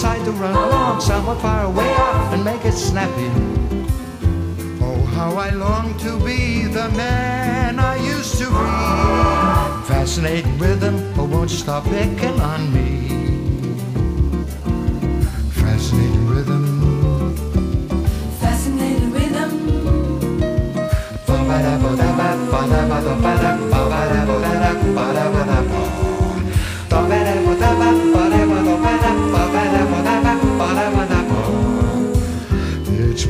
Decide to run along somewhere far away off and make it snappy? Oh, how I long to be the man I used to be. Fascinating rhythm, oh, won't you stop picking on me? Fascinating rhythm. fascinating rhythm.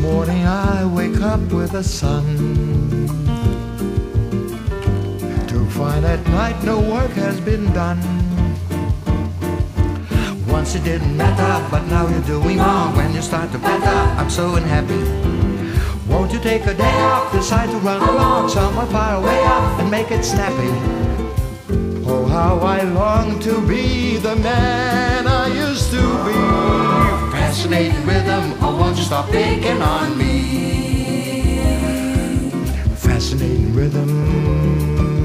Morning I wake up with the sun. To find at night no work has been done. Once it didn't matter, but now you're doing wrong When you start to patter, I'm so unhappy. Won't you take a day off, decide to run along Somewhere far away off and make it snappy. Oh, how I long to be the man I used to be. Fascinating rhythm, oh, won't you stop picking on me? Fascinating rhythm.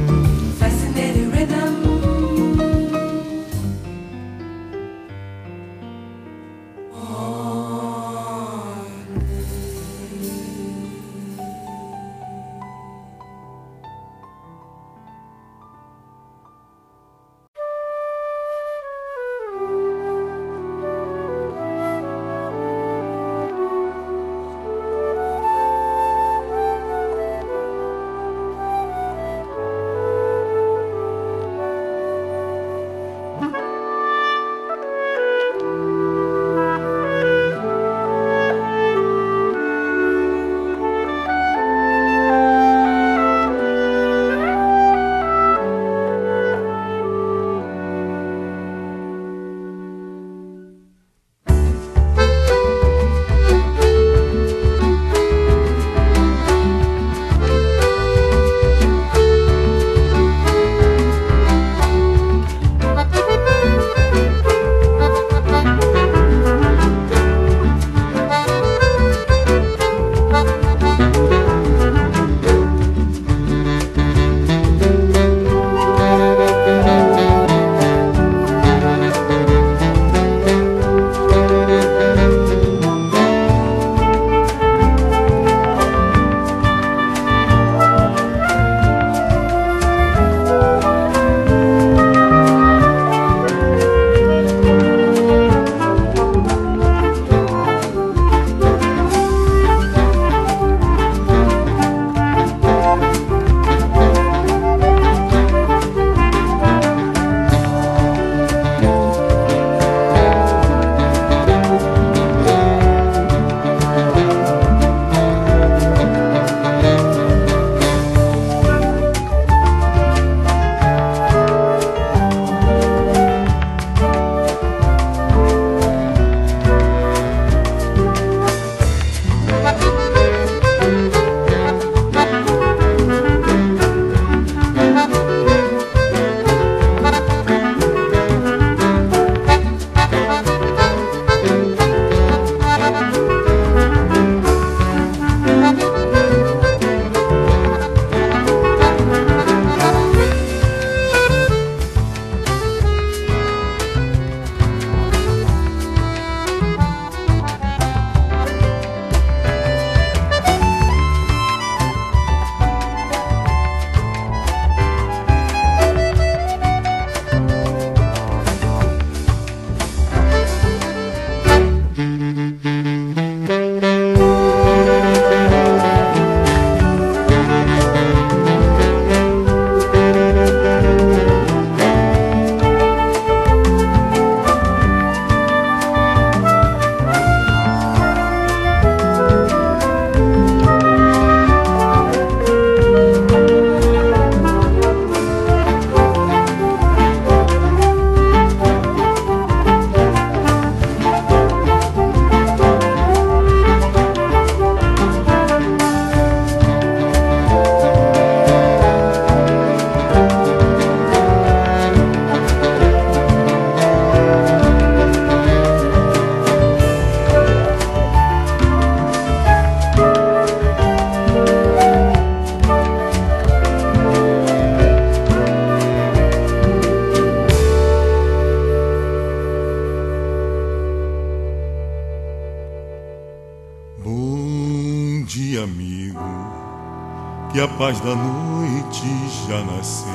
A noite já nasceu.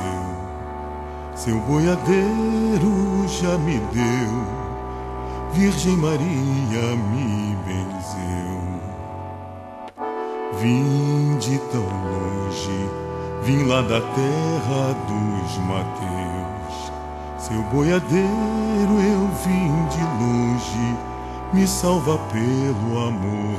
Seu boiadeiro já me deu, Virgem Maria me benzeu. Vim de tão longe, vim lá da terra dos Mateus. Seu boiadeiro eu vim de longe, me salva pelo amor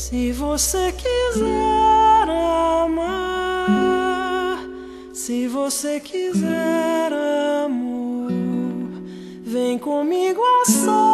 Se você quiser amar, se você quiser amor, vem comigo a sol.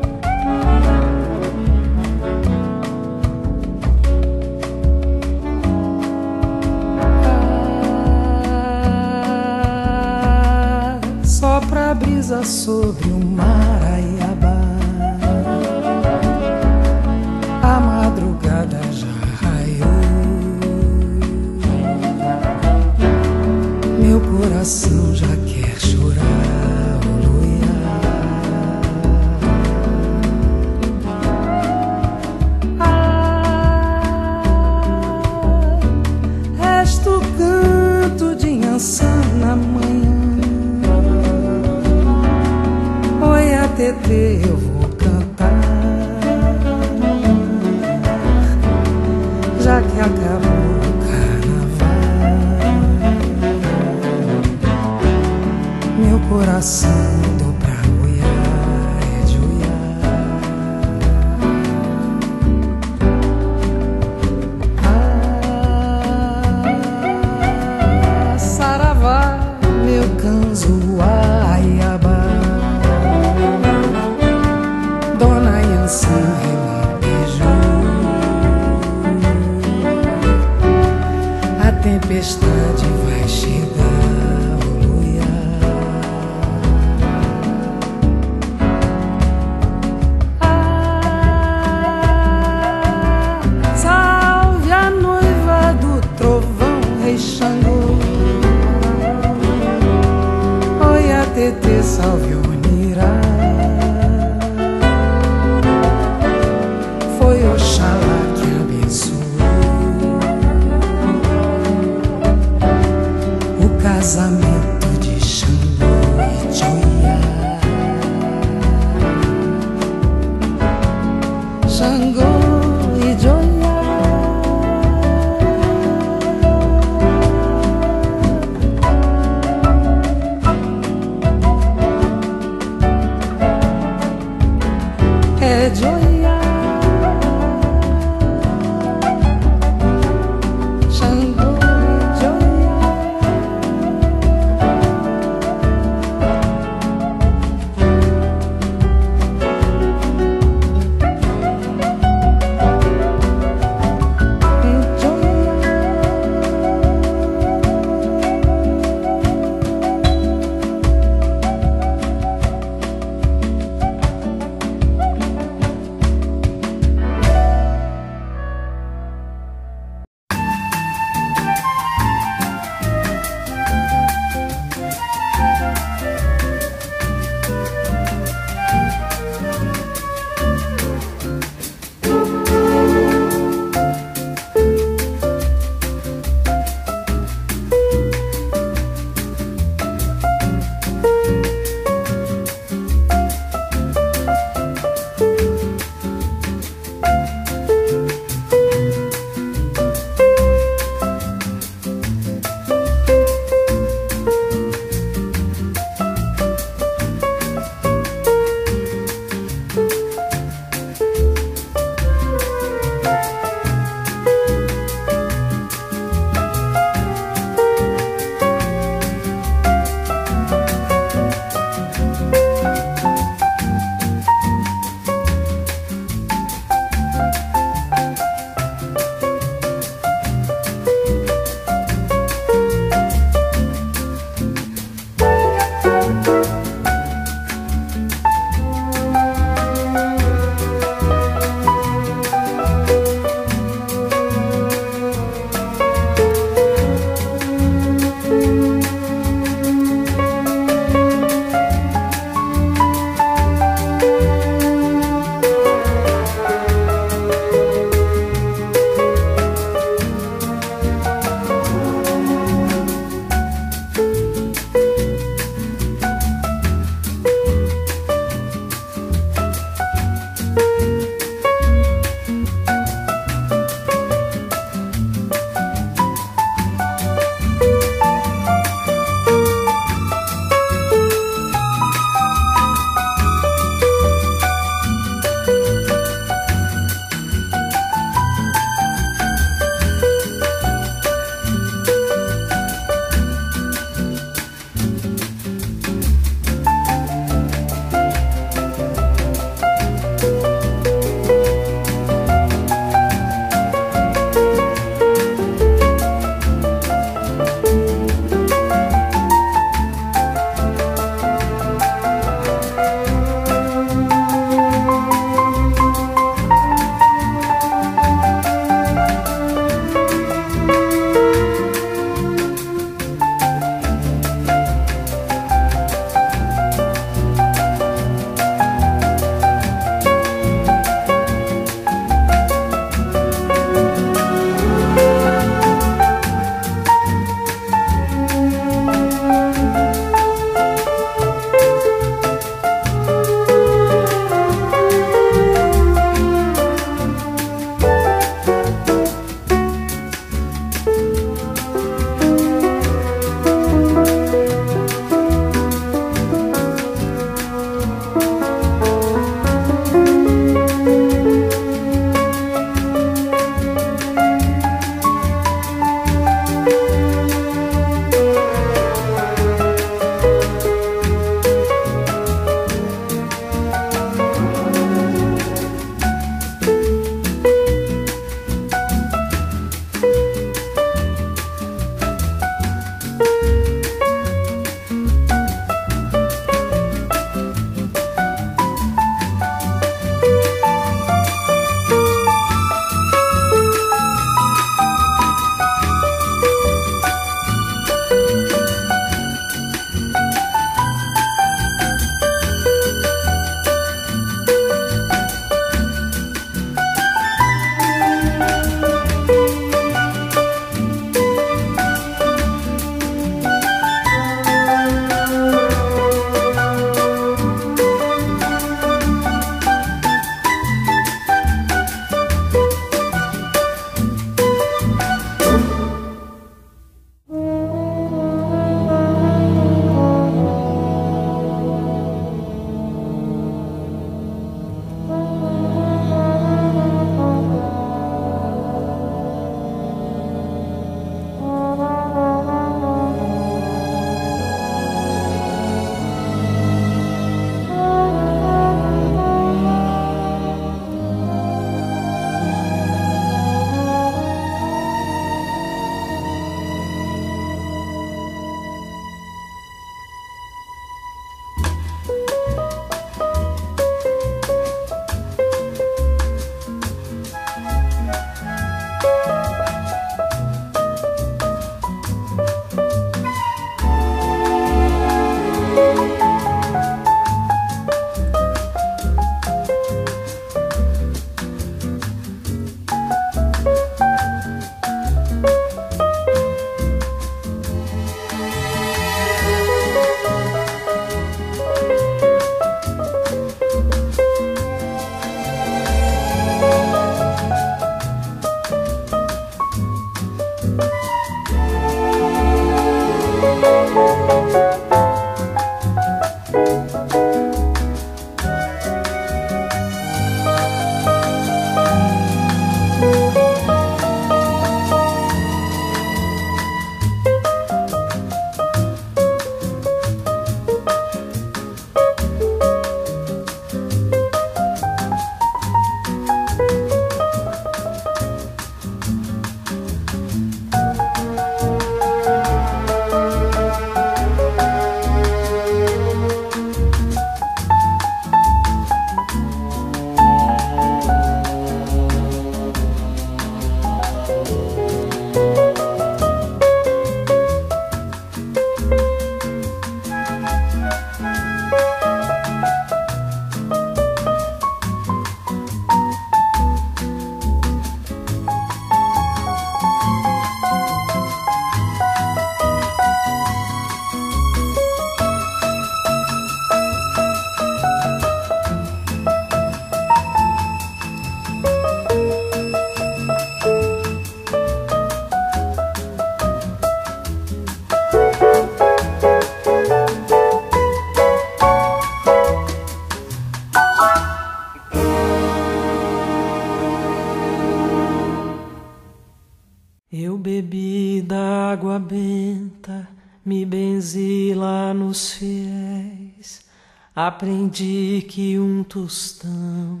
Aprendi que um tostão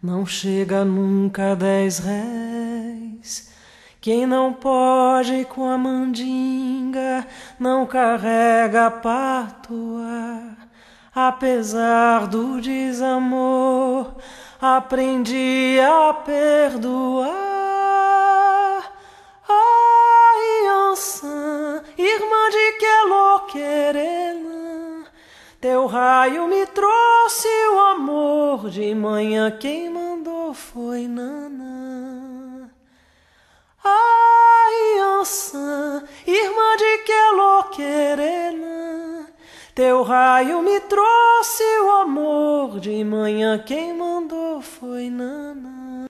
não chega nunca a dez réis. Quem não pode com a mandinga não carrega a. Apesar do desamor, aprendi a perdoar. Ançã, irmã de que querela, teu raio me trouxe o amor de manhã, quem mandou foi Nana. Ai, Ançã, irmã de que querela, teu raio me trouxe o amor de manhã, quem mandou foi Nana.